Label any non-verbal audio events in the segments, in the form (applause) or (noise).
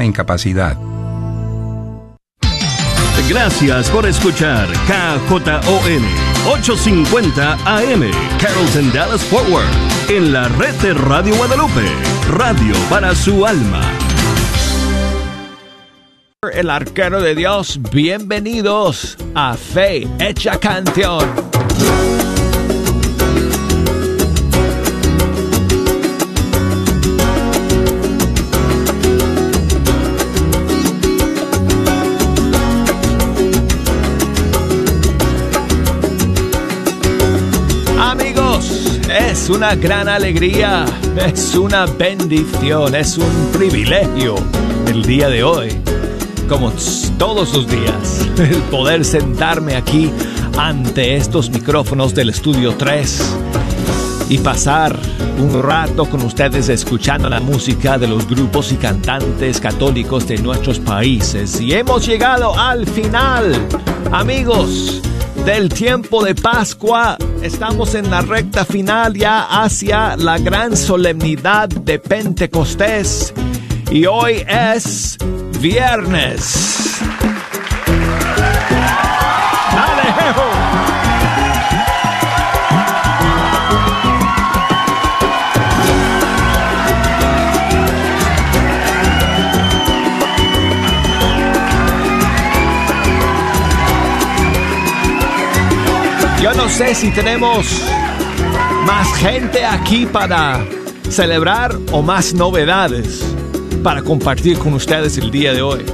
incapacidad. Gracias por escuchar KJON 850 AM Carrollton Dallas Forward en la red de Radio Guadalupe, radio para su alma. El arquero de Dios, bienvenidos a Fe Hecha Canción. Es una gran alegría, es una bendición, es un privilegio el día de hoy, como todos los días, (laughs) el poder sentarme aquí ante estos micrófonos del estudio 3 y pasar un rato con ustedes escuchando la música de los grupos y cantantes católicos de nuestros países. Y hemos llegado al final, amigos, del tiempo de Pascua. Estamos en la recta final ya hacia la gran solemnidad de Pentecostés. Y hoy es viernes. Yo no sé si tenemos más gente aquí para celebrar o más novedades para compartir con ustedes el día de hoy.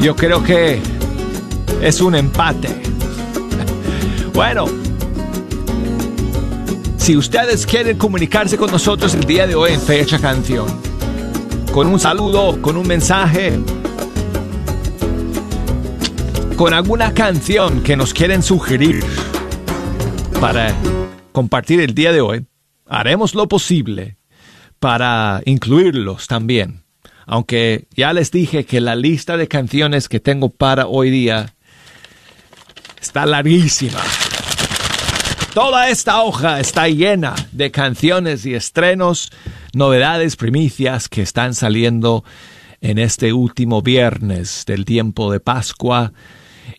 Yo creo que es un empate. (laughs) Bueno, si ustedes quieren comunicarse con nosotros el día de hoy en Fecha Canción, con un saludo, con un mensaje, con alguna canción que nos quieren sugerir para compartir el día de hoy, haremos lo posible para incluirlos también. Aunque ya les dije que la lista de canciones que tengo para hoy día está larguísima. Toda esta hoja está llena de canciones y estrenos, novedades, primicias que están saliendo en este último viernes del tiempo de Pascua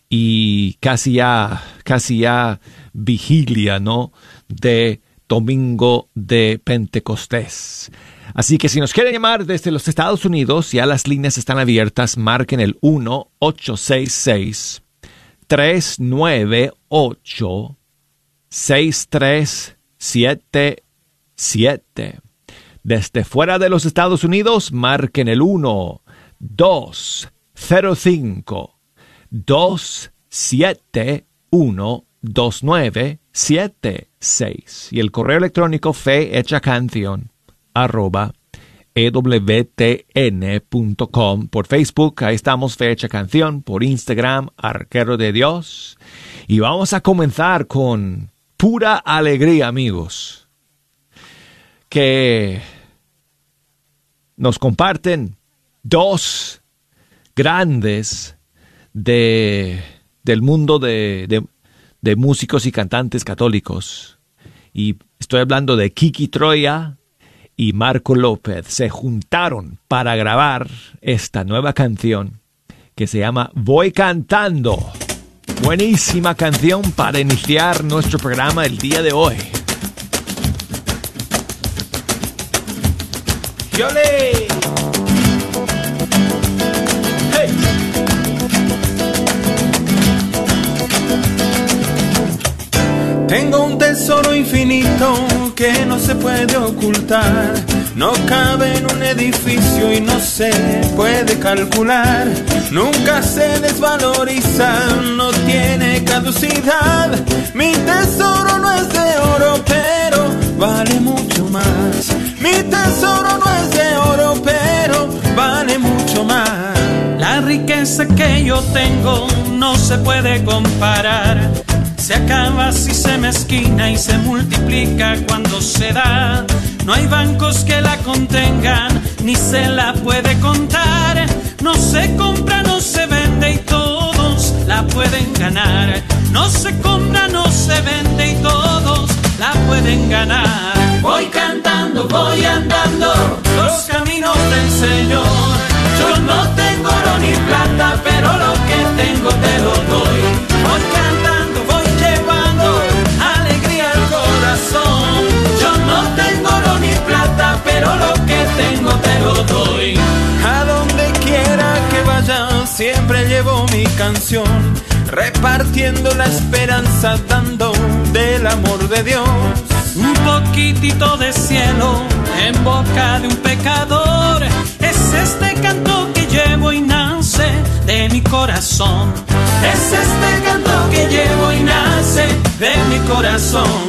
y casi ya, casi ya vigilia, ¿no? De domingo de Pentecostés. Así que si nos quieren llamar desde los Estados Unidos, ya las líneas están abiertas, marquen el 1-866 398 6377. Desde fuera de los Estados Unidos, marquen el 1 205 271 2976 y el correo electrónico fe hecha canción arroba ewtn.com por Facebook, ahí estamos fe hecha canción, por Instagram, arquero de Dios. Y vamos a comenzar con pura alegría amigos que nos comparten dos grandes de, del mundo de, de, de músicos y cantantes católicos. Y estoy hablando de Kiki Troya y Marco López. Se juntaron para grabar esta nueva canción que se llama Voy cantando. Buenísima canción para iniciar nuestro programa el día de hoy. ¡Yole! Tengo un tesoro infinito que no se puede ocultar. No cabe en un edificio y no se puede calcular. Nunca se desvaloriza, no tiene caducidad. Mi tesoro no es de oro, pero vale mucho más. Mi tesoro no es de oro, pero vale mucho más. La riqueza que yo tengo no se puede comparar. Se acaba si se mezquina y se multiplica cuando se da. No hay bancos que la contengan, ni se la puede contar. No se compra, no se vende y todos la pueden ganar. No se compra, no se vende y todos la pueden ganar. Voy cantando, voy andando los caminos del Señor. Yo no tengo oro ni plata, pero lo que tengo te lo siempre llevo mi canción, repartiendo la esperanza, dando del amor de Dios. Un poquitito de cielo en boca de un pecador, es este canto que llevo y nace de mi corazón. Es este canto que llevo y nace de mi corazón.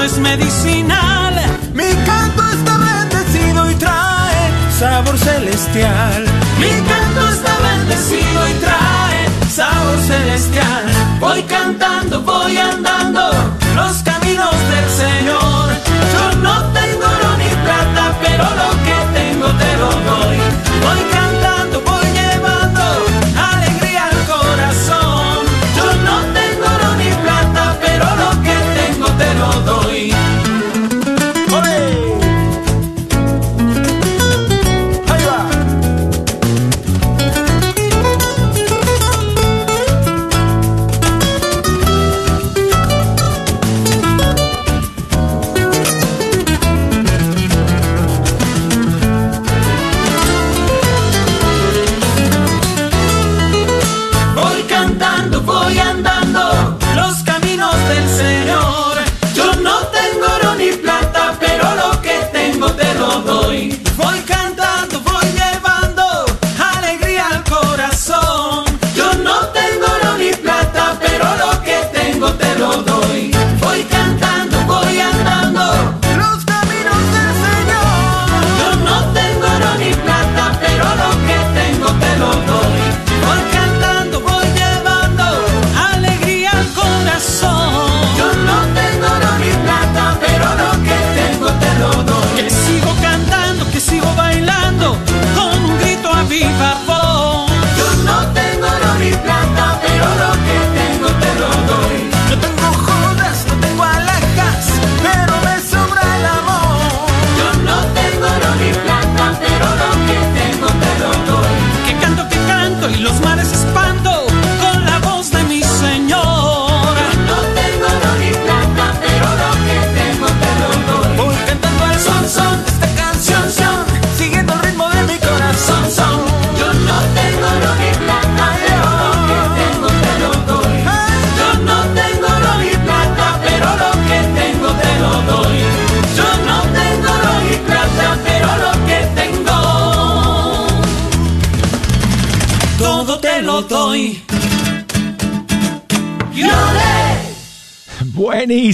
no es medicinal. Mi canto está bendecido y trae sabor celestial. Mi canto está bendecido y trae sabor celestial. Voy cantando, voy andando los caminos del Señor. Yo no tengo oro ni plata, pero lo que tengo te lo doy.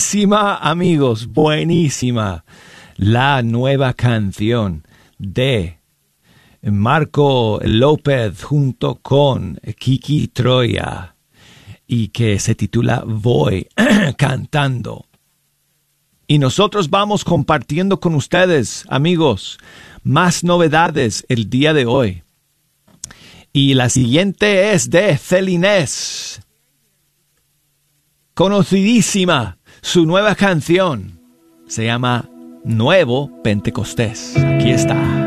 Buenísima, amigos, buenísima. La nueva canción de Marco López junto con Kiki Troya y que se titula Voy (clears throat) cantando. Y nosotros vamos compartiendo con ustedes, amigos, más novedades el día de hoy. Y la siguiente es de Celinés, conocidísima su nueva canción se llama Nuevo Pentecostés. Aquí está.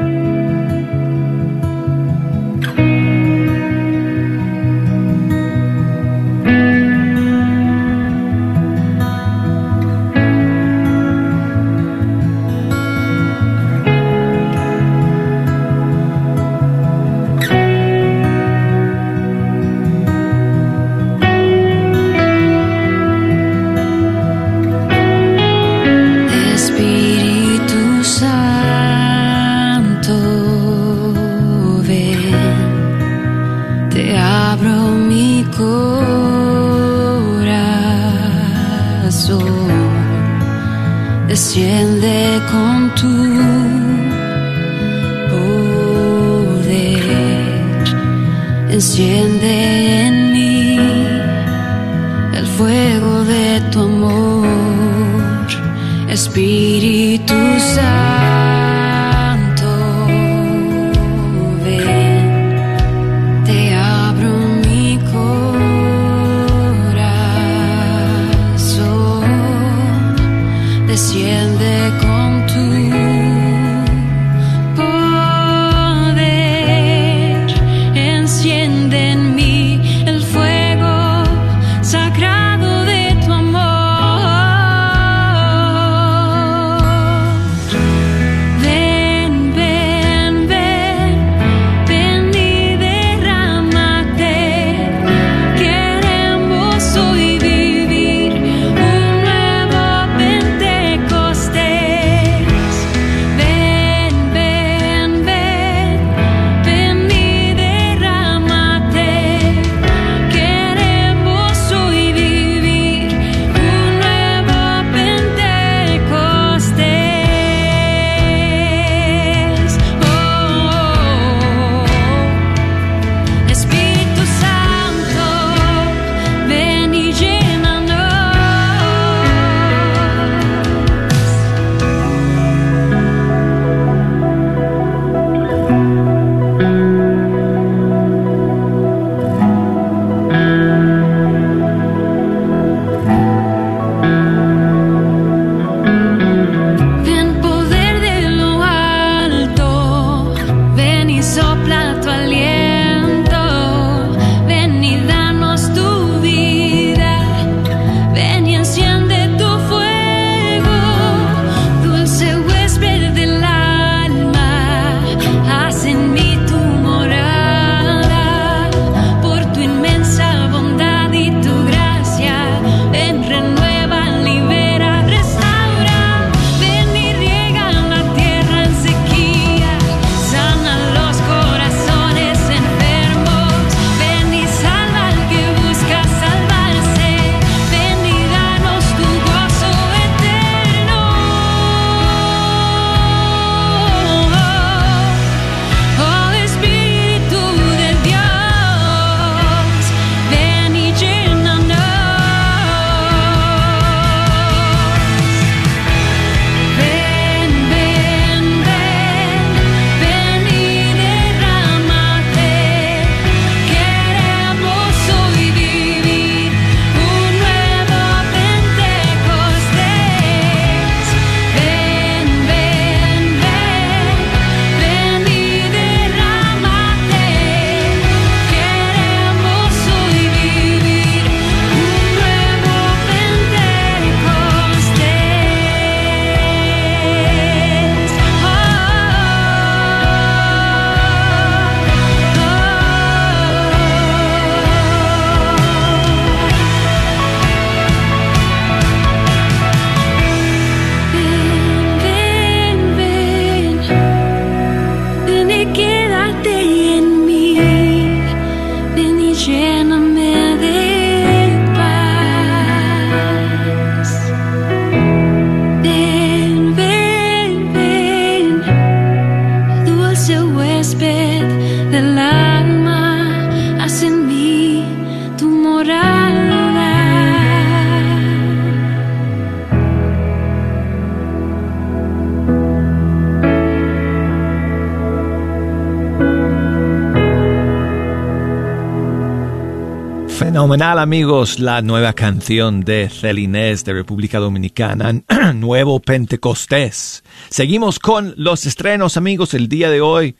Fenomenal amigos, la nueva canción de Celinés de República Dominicana, (clears throat) Nuevo Pentecostés. Seguimos con los estrenos amigos el día de hoy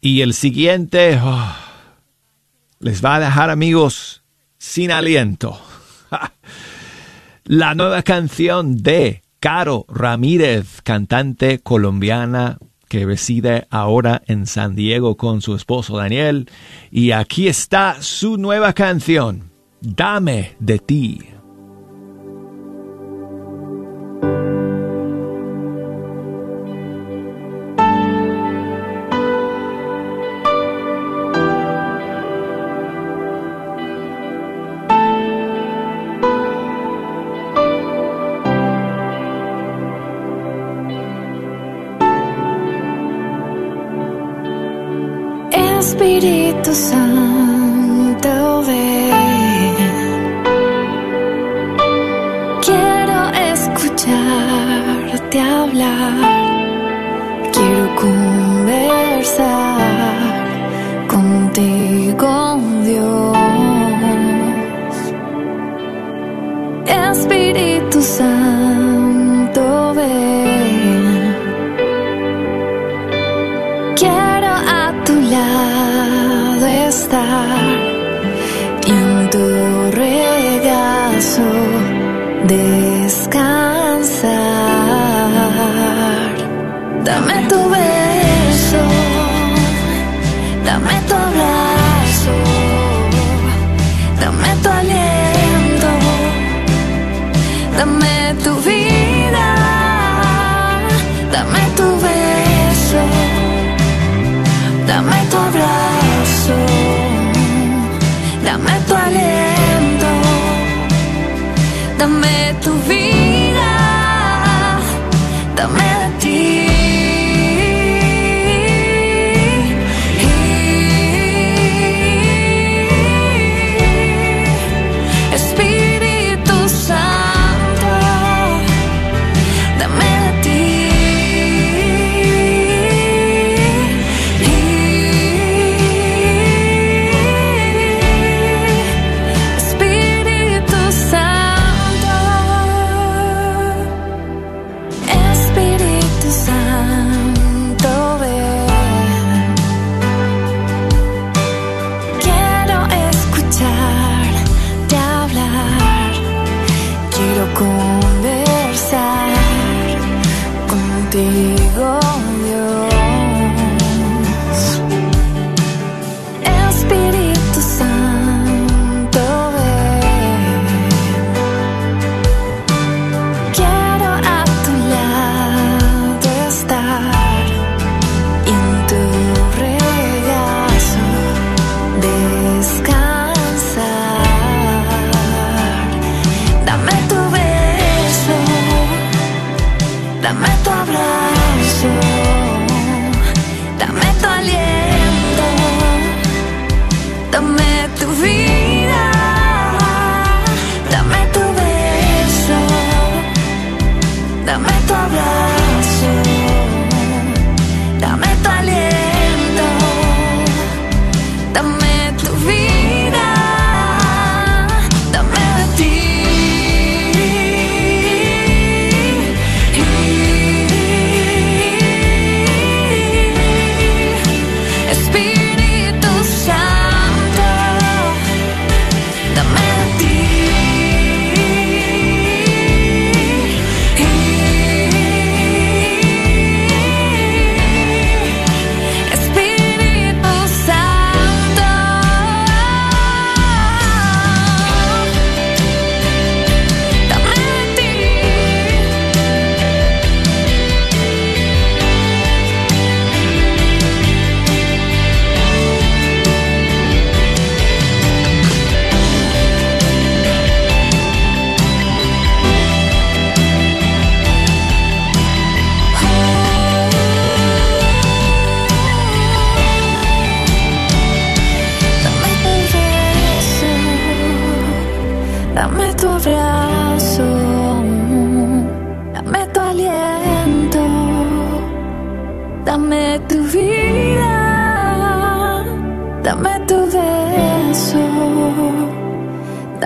y el siguiente oh, les va a dejar amigos sin aliento. (laughs) la nueva canción de Caro Ramírez, cantante colombiana que reside ahora en San Diego con su esposo Daniel. Y aquí está su nueva canción, Dame de ti. Espíritu Santo, ven. Quiero escucharte hablar. Quiero conversar. Deus.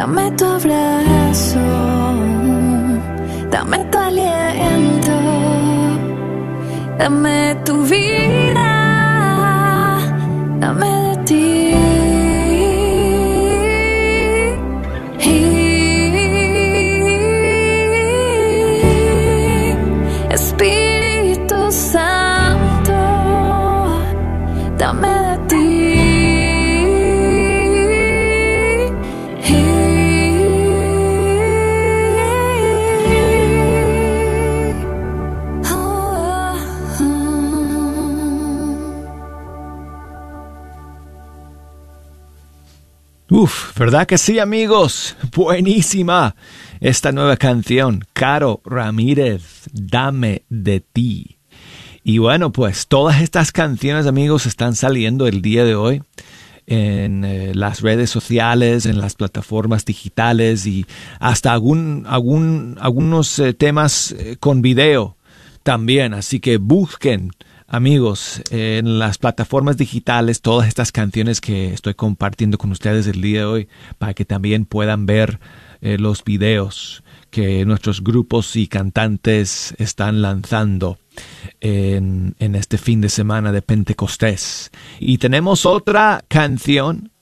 Dame tu abrazo, dame tu aliento, dame tu vida. ¿Verdad que sí, amigos? Buenísima esta nueva canción, Caro Ramírez, Dame de ti. Y bueno, pues todas estas canciones, amigos, están saliendo el día de hoy en eh, las redes sociales, en las plataformas digitales y hasta algún, algún, algunos eh, temas eh, con video también. Así que busquen amigos, en las plataformas digitales todas estas canciones que estoy compartiendo con ustedes el día de hoy para que también puedan ver los videos que nuestros grupos y cantantes están lanzando en, este fin de semana de Pentecostés. Y tenemos otra canción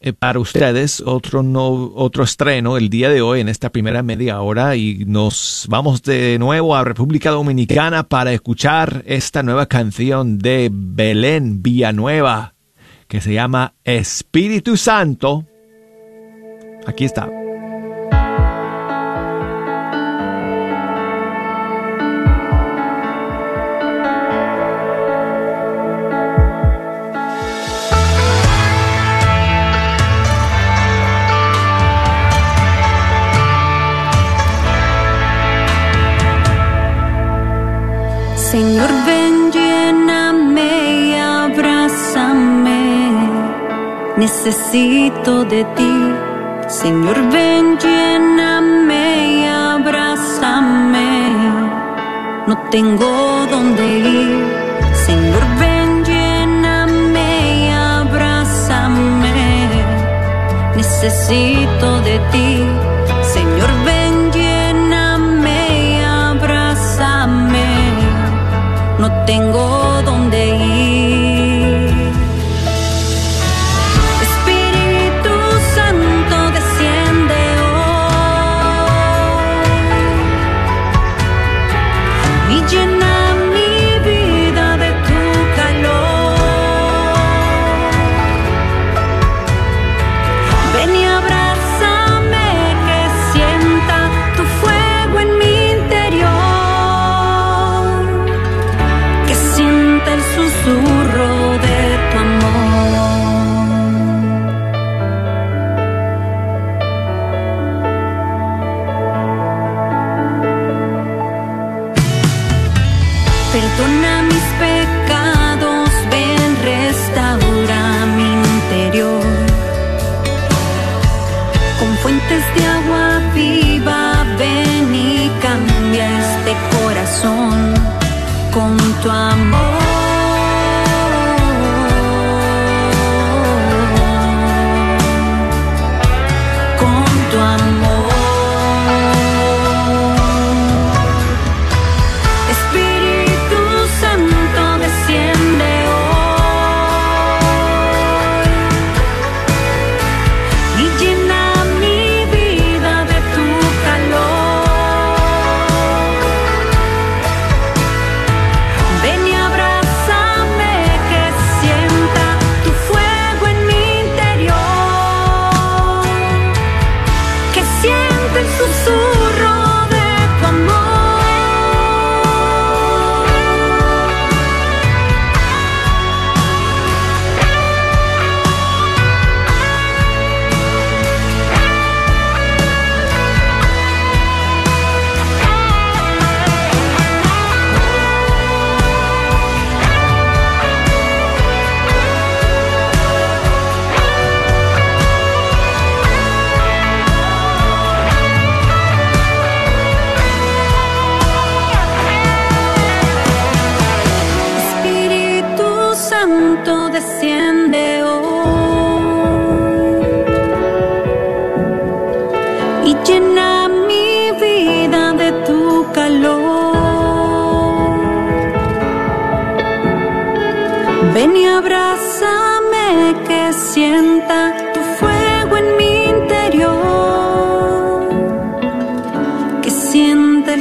eh, para ustedes, otro, no, otro estreno el día de hoy en esta primera media hora y nos vamos de nuevo a República Dominicana para escuchar esta nueva canción de Belén Villanueva que se llama Espíritu Santo. Aquí está. Necesito de ti. Señor, ven, lléname y abrázame. No tengo dónde ir. Señor, ven, lléname y abrázame. Necesito de ti.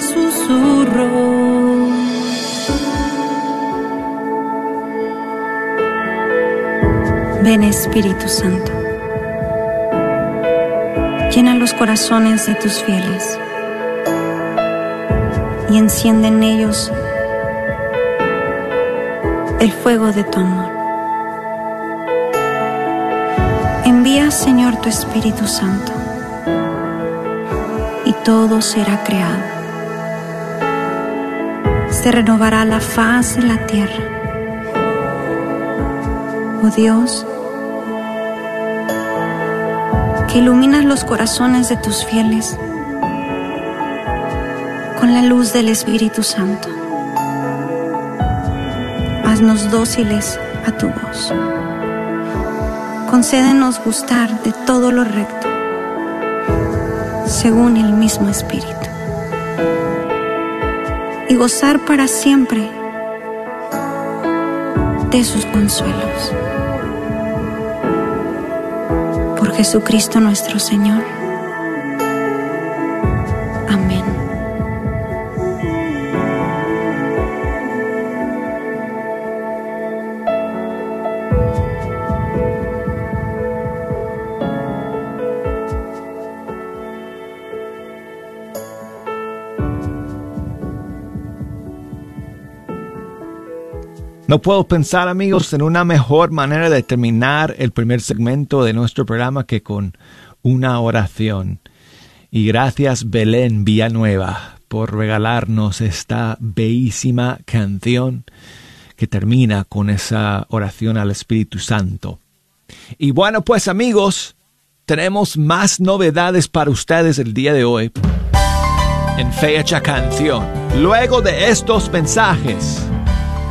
Susurro. Ven Espíritu Santo. Llena los corazones de tus fieles y enciende en ellos el fuego de tu amor. Envía, Señor, tu Espíritu Santo y todo será creado. Se renovará la faz de la tierra. Oh Dios, que iluminas los corazones de tus fieles con la luz del Espíritu Santo. Haznos dóciles a tu voz. Concédenos gustar de todo lo recto, según el mismo Espíritu, y gozar para siempre de sus consuelos. Por Jesucristo nuestro Señor. No puedo pensar, amigos, en una mejor manera de terminar el primer segmento de nuestro programa que con una oración. Y gracias, Belén Villanueva, por regalarnos esta bellísima canción que termina con esa oración al Espíritu Santo. Y bueno, pues amigos, tenemos más novedades para ustedes el día de hoy en Fecha Canción. Luego de estos mensajes,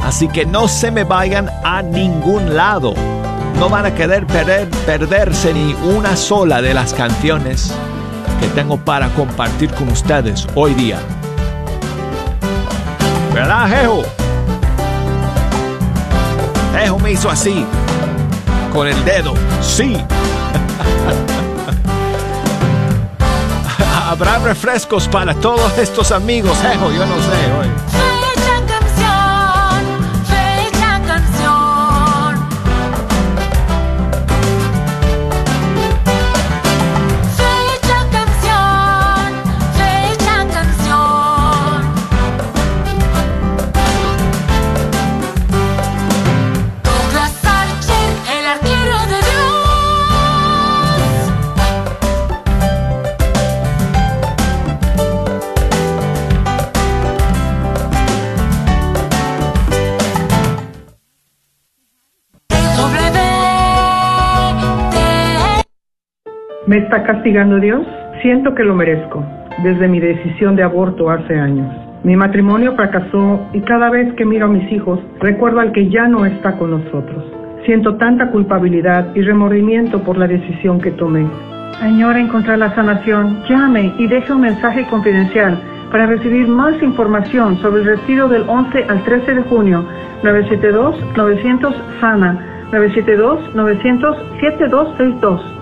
Así que no se me vayan a ningún lado. No van a querer perder, perderse ni una sola de las canciones que tengo para compartir con ustedes hoy día. ¿Verdad, Jejo? Jejo me hizo así, con el dedo. Sí. (laughs) Habrá refrescos para todos estos amigos, Jejo, yo no sé hoy. ¿Me está castigando Dios? Siento que lo merezco, desde mi decisión de aborto hace años. Mi matrimonio fracasó y cada vez que miro a mis hijos recuerdo al que ya no está con nosotros. Siento tanta culpabilidad y remordimiento por la decisión que tomé. Añora encontrar la sanación. Llame y deje un mensaje confidencial para recibir más información sobre el retiro del 11 al 13 de junio. 972-900 SANA. 972-900-7262.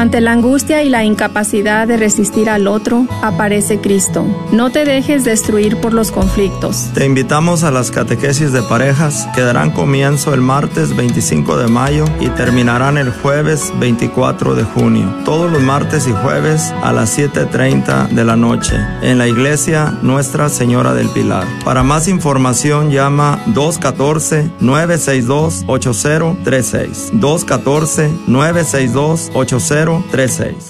Ante la angustia y la incapacidad de resistir al otro, aparece Cristo. No te dejes destruir por los conflictos. Te invitamos a las catequesis de parejas que darán comienzo el martes 25 de mayo y terminarán el jueves 24 de junio. Todos los martes y jueves a las 7.30 de la noche en la iglesia Nuestra Señora del Pilar. Para más información llama 214-962-8036. 214-962-8036. 036.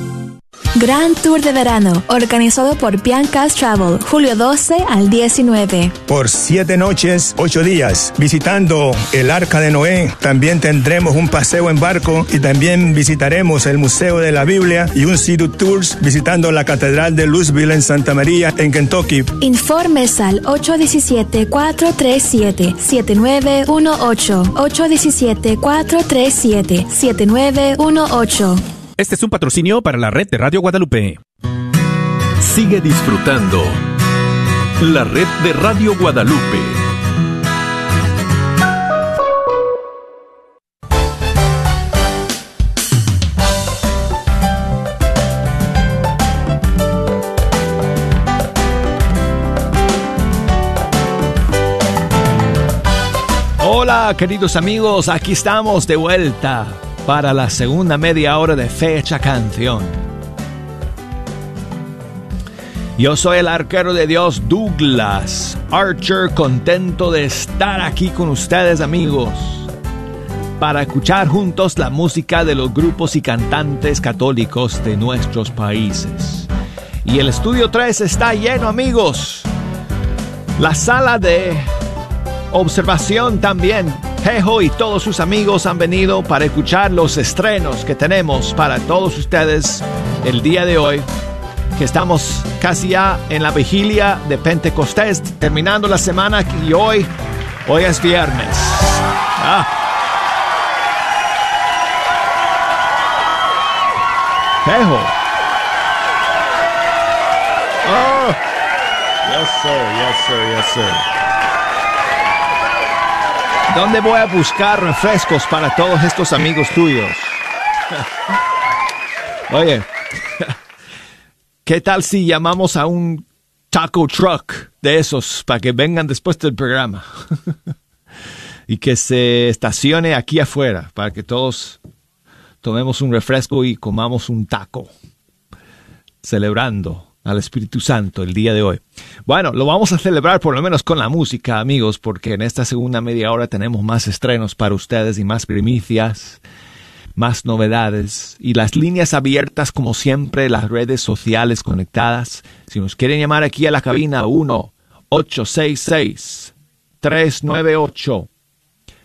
Gran Tour de Verano, organizado por Bianca's Travel, julio 12 al 19. Por siete noches, ocho días, visitando el Arca de Noé. También tendremos un paseo en barco y también visitaremos el Museo de la Biblia y un City Tours visitando la Catedral de Louisville en Santa María, en Kentucky. Informes al 817-437-7918. 817-437-7918. Este es un patrocinio para la red de Radio Guadalupe. Sigue disfrutando la red de Radio Guadalupe. Hola queridos amigos, aquí estamos de vuelta para la segunda media hora de Fecha Canción. Yo soy el arquero de Dios Douglas Archer, contento de estar aquí con ustedes amigos para escuchar juntos la música de los grupos y cantantes católicos de nuestros países. Y el estudio 3 está lleno amigos. La sala de observación también. Jejo y todos sus amigos han venido para escuchar los estrenos que tenemos para todos ustedes el día de hoy, que estamos casi ya en la vigilia de Pentecostés, terminando la semana y hoy, hoy es viernes. Ah. Oh. Yes, sir. Yes, sir. Yes, sir. ¿Dónde voy a buscar refrescos para todos estos amigos tuyos? (laughs) Oye, (laughs) ¿qué tal si llamamos a un taco truck de esos para que vengan después del programa? (laughs) y que se estacione aquí afuera para que todos tomemos un refresco y comamos un taco, celebrando al Espíritu Santo el día de hoy. Bueno, lo vamos a celebrar por lo menos con la música, amigos, porque en esta segunda media hora tenemos más estrenos para ustedes y más primicias, más novedades y las líneas abiertas como siempre, las redes sociales conectadas. Si nos quieren llamar aquí a la cabina 1 866 398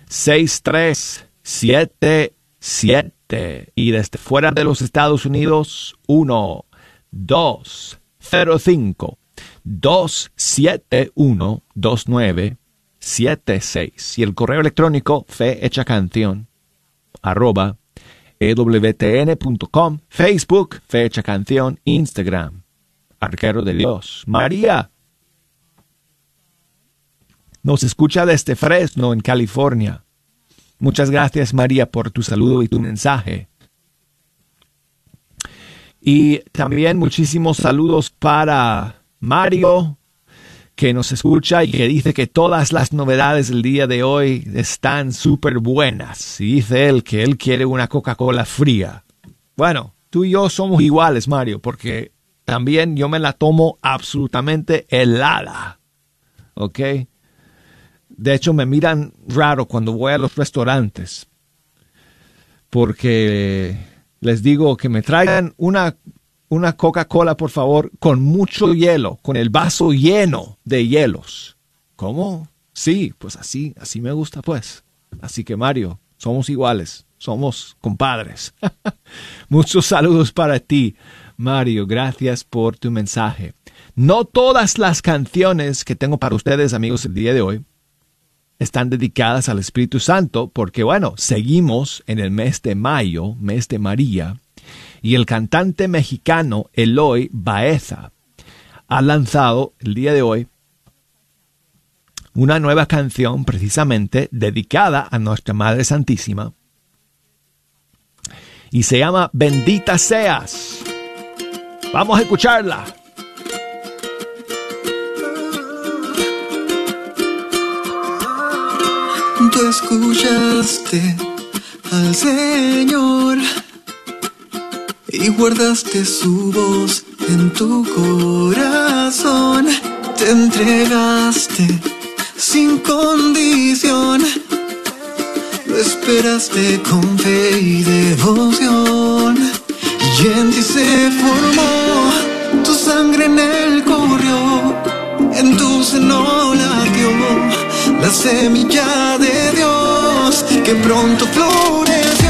6377 y desde fuera de los Estados Unidos 1 2 05 271 2976 y el correo electrónico fe hecha canción arroba ewtn.com Facebook fe hecha canción Instagram arquero de Dios María. Nos escucha desde Fresno en California. Muchas gracias María por tu saludo y tu mensaje y también muchísimos saludos para Mario, que nos escucha y que dice que todas las novedades del día de hoy están súper buenas. Y dice él que él quiere una Coca-Cola fría. Bueno, tú y yo somos iguales, Mario, porque también yo me la tomo absolutamente helada. ¿Ok? De hecho, me miran raro cuando voy a los restaurantes. Porque les digo que me traigan una, una Coca-Cola, por favor, con mucho hielo, con el vaso lleno de hielos. ¿Cómo? Sí, pues así, así me gusta, pues. Así que Mario, somos iguales, somos compadres. (laughs) Muchos saludos para ti, Mario. Gracias por tu mensaje. No todas las canciones que tengo para ustedes, amigos, el día de hoy, están dedicadas al Espíritu Santo porque, bueno, seguimos en el mes de mayo, mes de María, y el cantante mexicano Eloy Baeza ha lanzado el día de hoy una nueva canción precisamente dedicada a nuestra Madre Santísima y se llama Bendita seas. Vamos a escucharla. Tú escuchaste al Señor y guardaste su voz en tu corazón. Te entregaste sin condición. Lo esperaste con fe y devoción. y en ti se formó, tu sangre en él corrió, en tu seno latió la semilla de Dios que pronto floreció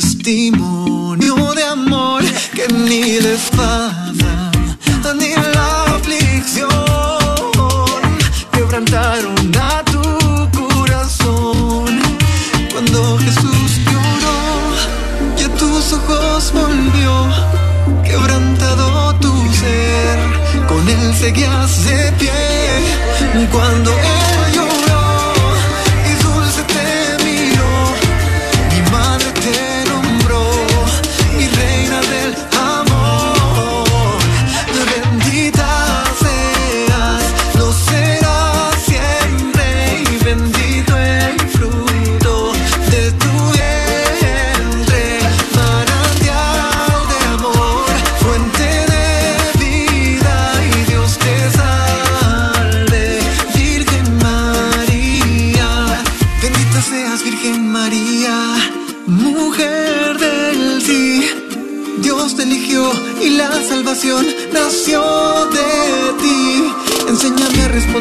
testimonio de amor que ni la espada ni la aflicción quebrantaron a tu corazón. Cuando Jesús lloró y a tus ojos volvió, quebrantado tu ser, con él seguías de pie. Cuando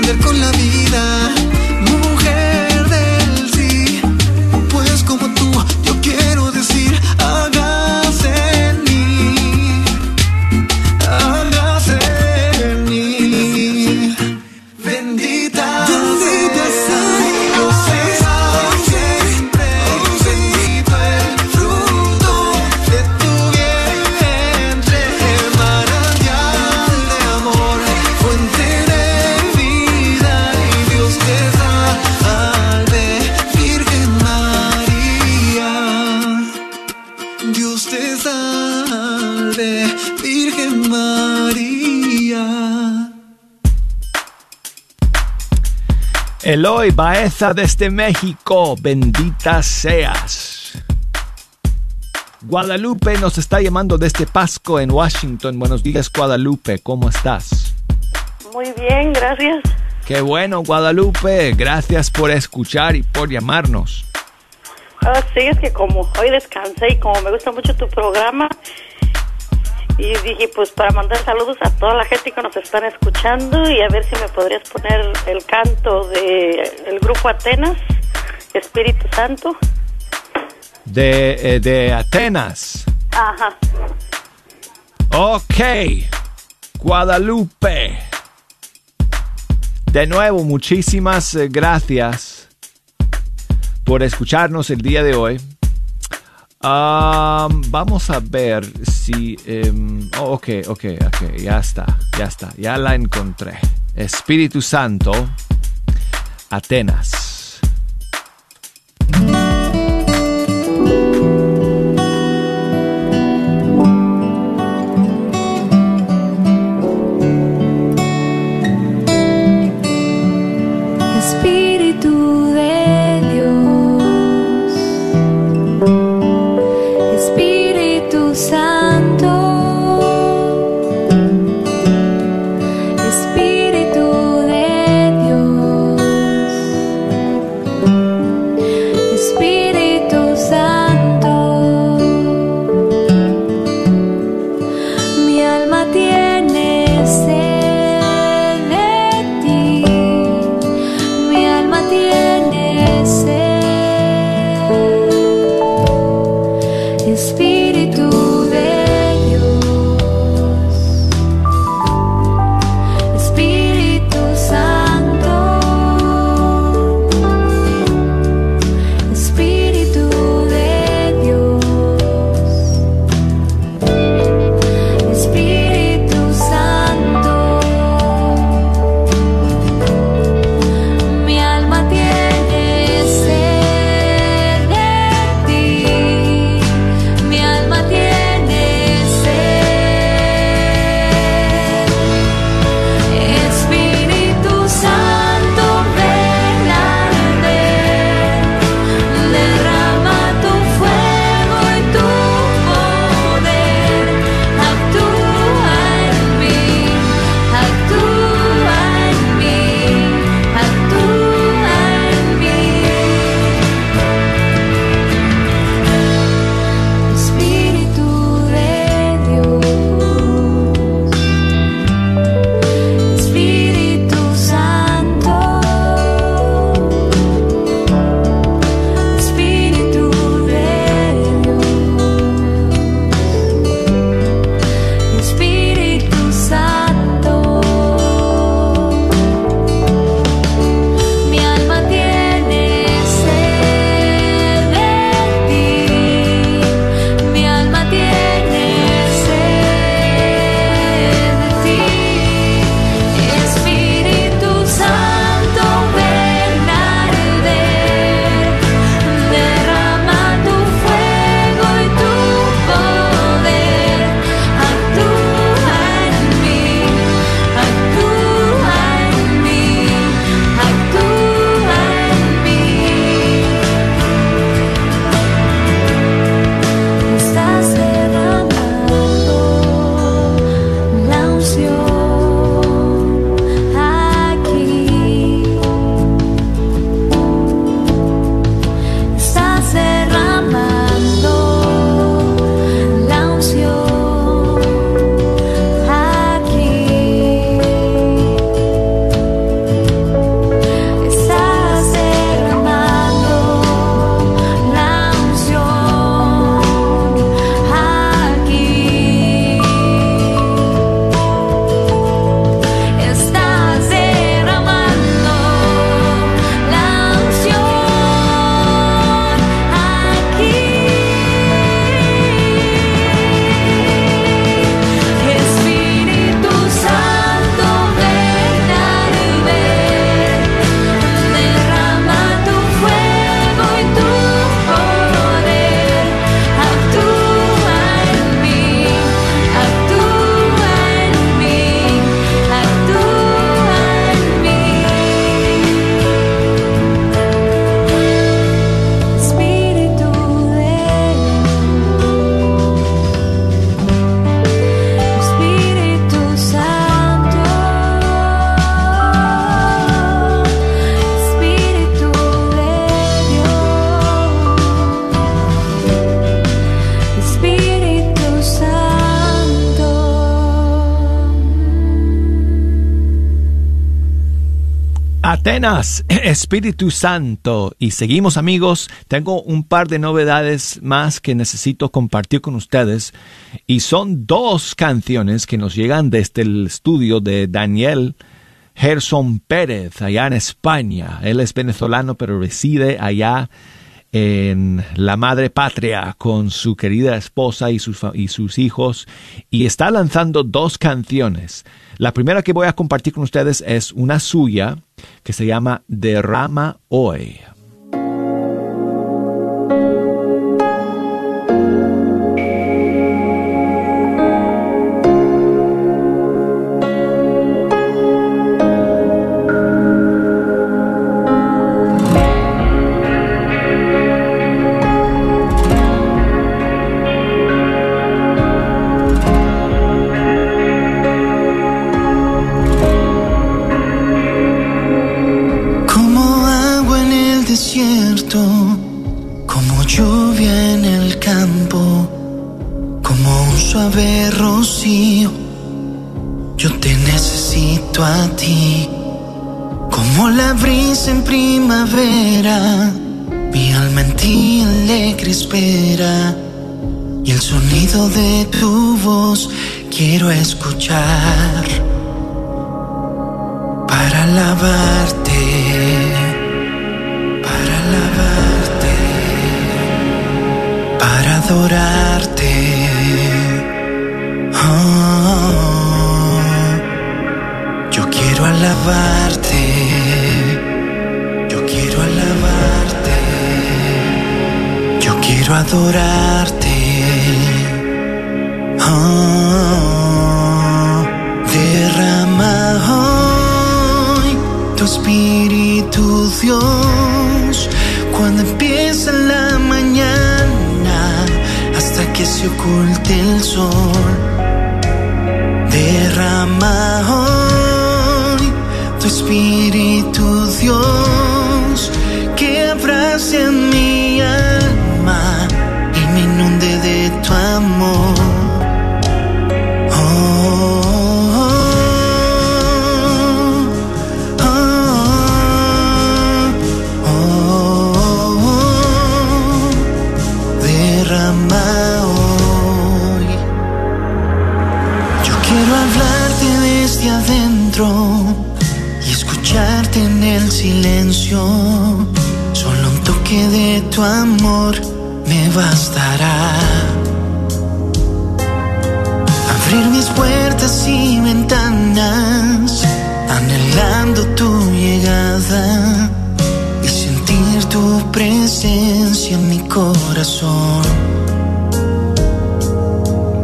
Enséñame a responder con la vida, Eloy Baeza desde México, bendita seas. Guadalupe nos está llamando desde Pasco en Washington. Buenos días, Guadalupe, ¿cómo estás? Muy bien, gracias. Qué bueno, Guadalupe, gracias por escuchar y por llamarnos. Ah, sí, es que como hoy descansé y como me gusta mucho tu programa, y dije, pues para mandar saludos a toda la gente que nos están escuchando y a ver si me podrías poner el canto de el grupo Atenas, Espíritu Santo. De, eh, de Atenas. Ajá. Ok, Guadalupe. De nuevo, muchísimas eh, gracias por escucharnos el día de hoy. Um, vamos a ver si... em, oh, ok, ok, ok, ya está, ya está, ya la encontré. Espíritu Santo, Atenas. Espíritu. (clears throat) Espíritu Santo. Y seguimos amigos, tengo un par de novedades más que necesito compartir con ustedes. Y son dos canciones que nos llegan desde el estudio de Daniel Gerson Pérez, allá en España. Él es venezolano, pero reside allá en la madre patria con su querida esposa y sus, y sus hijos y está lanzando dos canciones. La primera que voy a compartir con ustedes es una suya que se llama Derrama Hoy. Quiero Espíritu Dios cuando empieza la mañana hasta que se oculte el sol. Derrama hoy tu Espíritu Dios que abrace en silencio, solo un toque de tu amor me bastará. Abrir mis puertas y ventanas, anhelando tu llegada y sentir tu presencia en mi corazón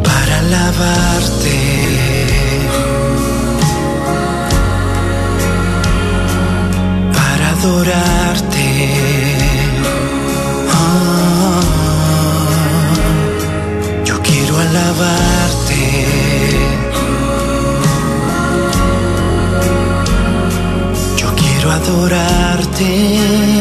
para alabarte adorarte. Ah, yo quiero alabarte. Yo quiero adorarte.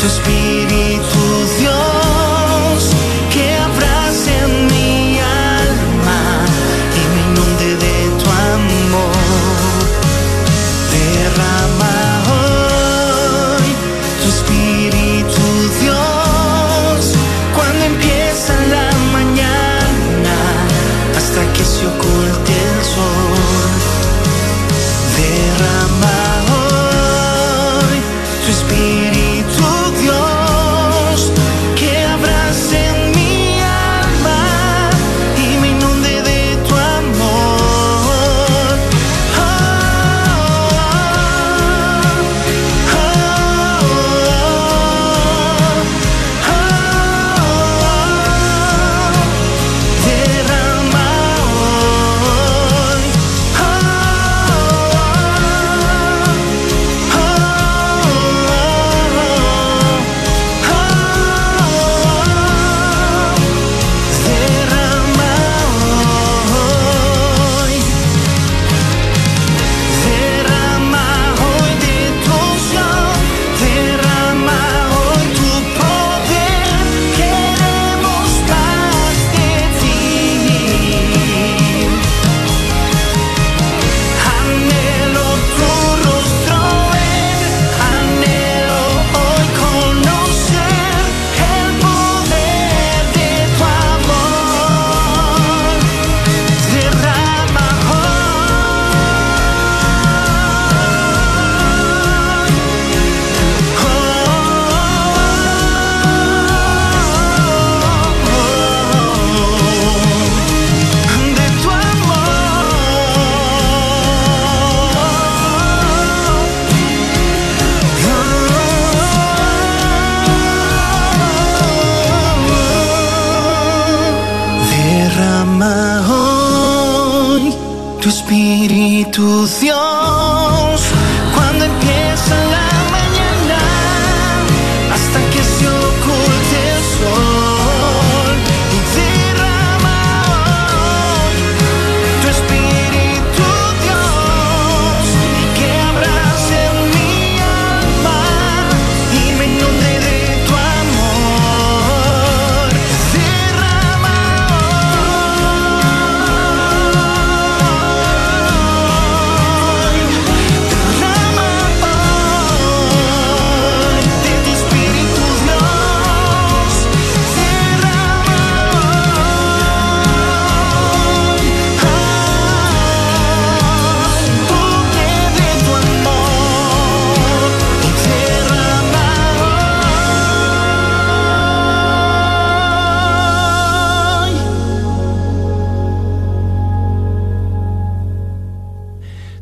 Tu espíritu Dios.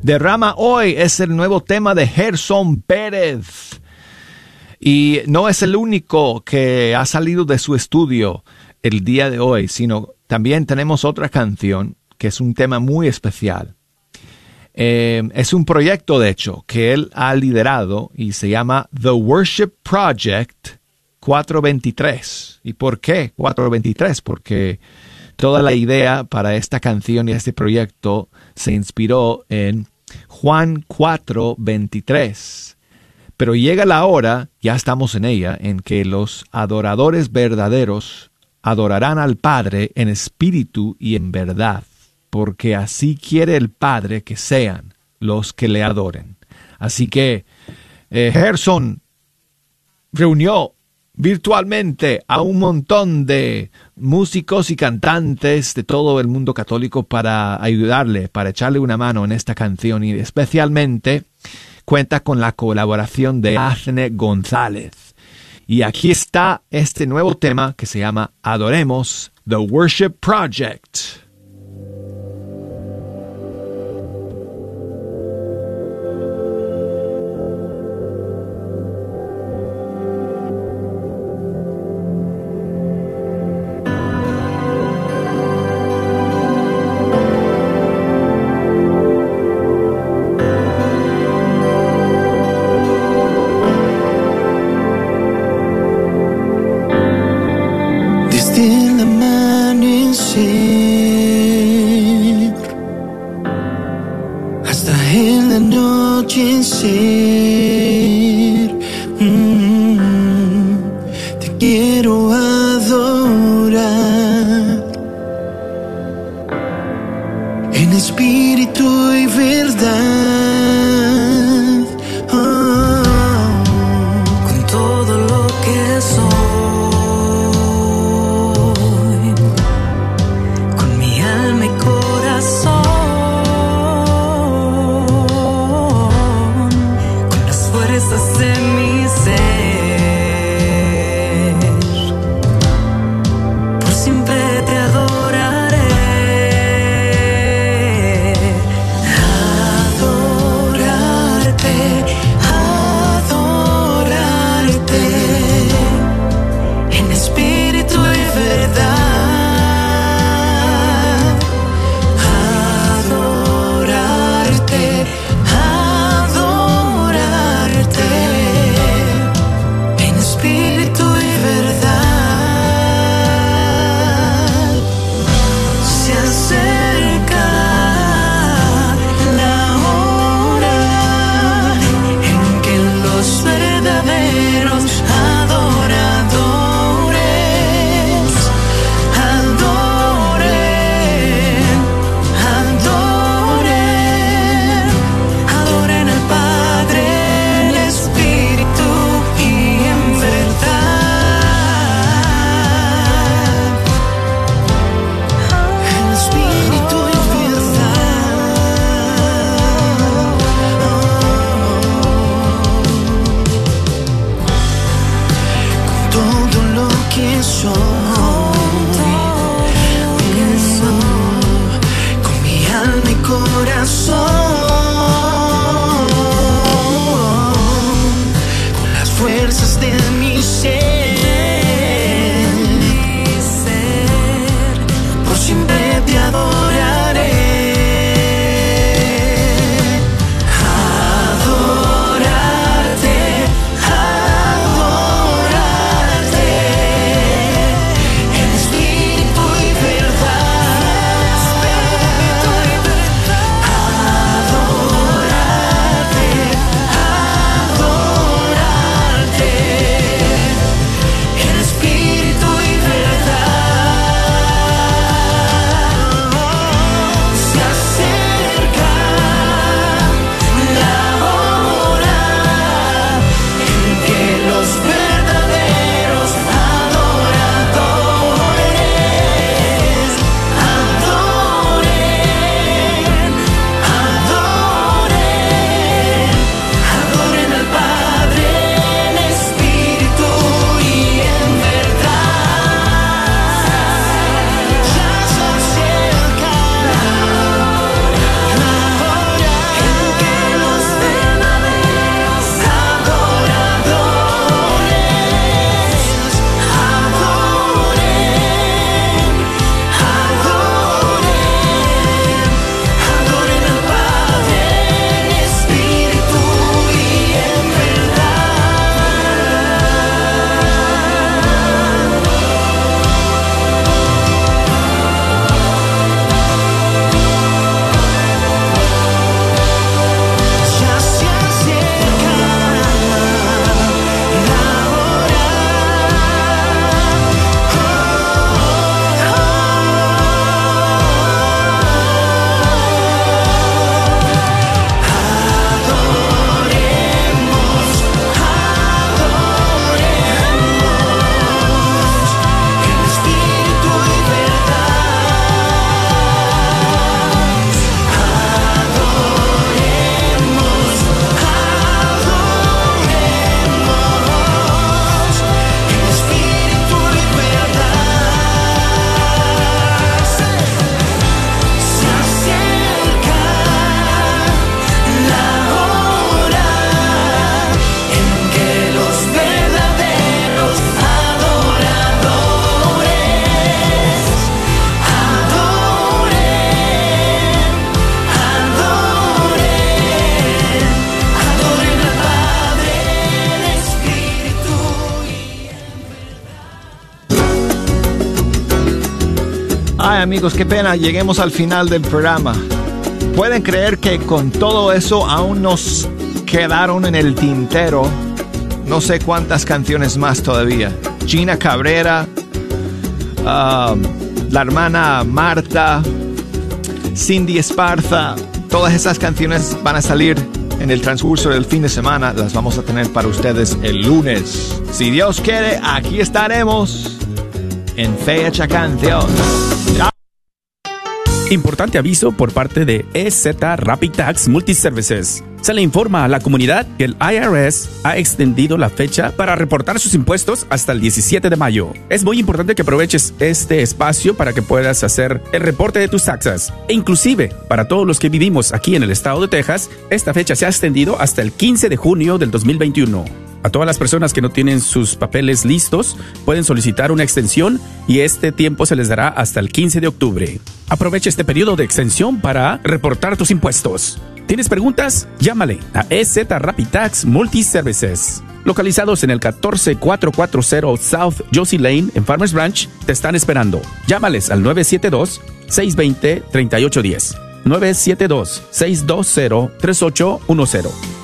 Derrama hoy es el nuevo tema de Gerson Pérez. Y no es el único que ha salido de su estudio el día de hoy, sino también tenemos otra canción que es un tema muy especial. Eh, es un proyecto, de hecho, que él ha liderado y se llama The Worship Project 423. ¿Y por qué 423? Porque toda la idea para esta canción y este proyecto se inspiró en Juan 4:23. Pero llega la hora, ya estamos en ella, en que los adoradores verdaderos adorarán al Padre en espíritu y en verdad, porque así quiere el Padre que sean los que le adoren. Así que eh, Gerson reunió virtualmente a un montón de músicos y cantantes de todo el mundo católico para ayudarle, para echarle una mano en esta canción y especialmente cuenta con la colaboración de Azne González. Y aquí está este nuevo tema que se llama Adoremos The Worship Project. Amigos, qué pena, lleguemos al final del programa. ¿Pueden creer que con todo eso aún nos quedaron en el tintero no sé cuántas canciones más todavía? Gina Cabrera, um, la hermana Marta, Cindy Esparza, todas esas canciones van a salir en el transcurso del fin de semana. Las vamos a tener para ustedes el lunes. Si Dios quiere, aquí estaremos en Fecha Canción. Importante aviso por parte de EZ Rapid Tax Multiservices. Se le informa a la comunidad que el IRS ha extendido la fecha para reportar sus impuestos hasta el 17 de mayo. Es muy importante que aproveches este espacio para que puedas hacer el reporte de tus taxas. E inclusive, para todos los que vivimos aquí en el estado de Texas, esta fecha se ha extendido hasta el 15 de junio del 2021. A todas las personas que no tienen sus papeles listos pueden solicitar una extensión y este tiempo se les dará hasta el 15 de octubre. Aprovecha este periodo de extensión para reportar tus impuestos. ¿Tienes preguntas? Llámale a EZ Rapid Tax Multiservices. Localizados en el 14440 South Josie Lane en Farmers Branch, te están esperando. Llámales al 972-620-3810. 972-620-3810.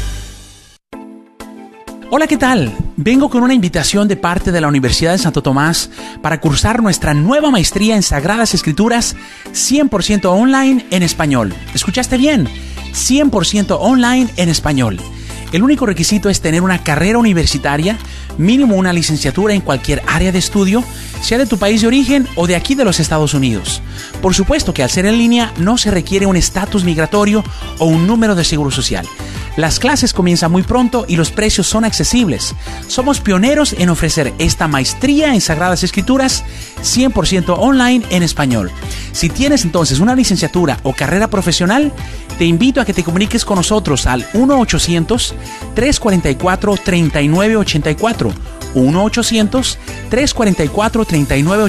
Hola, ¿qué tal? Vengo con una invitación de parte de la Universidad de Santo Tomás para cursar nuestra nueva maestría en Sagradas Escrituras 100% online en español. ¿Escuchaste bien? 100% online en español. El único requisito es tener una carrera universitaria, mínimo una licenciatura en cualquier área de estudio, sea de tu país de origen o de aquí de los Estados Unidos. Por supuesto que al ser en línea no se requiere un estatus migratorio o un número de seguro social. Las clases comienzan muy pronto y los precios son accesibles. Somos pioneros en ofrecer esta maestría en Sagradas Escrituras 100% online en español. Si tienes entonces una licenciatura o carrera profesional, te invito a que te comuniques con nosotros al 1-800-344-3984. 1-800-344-3984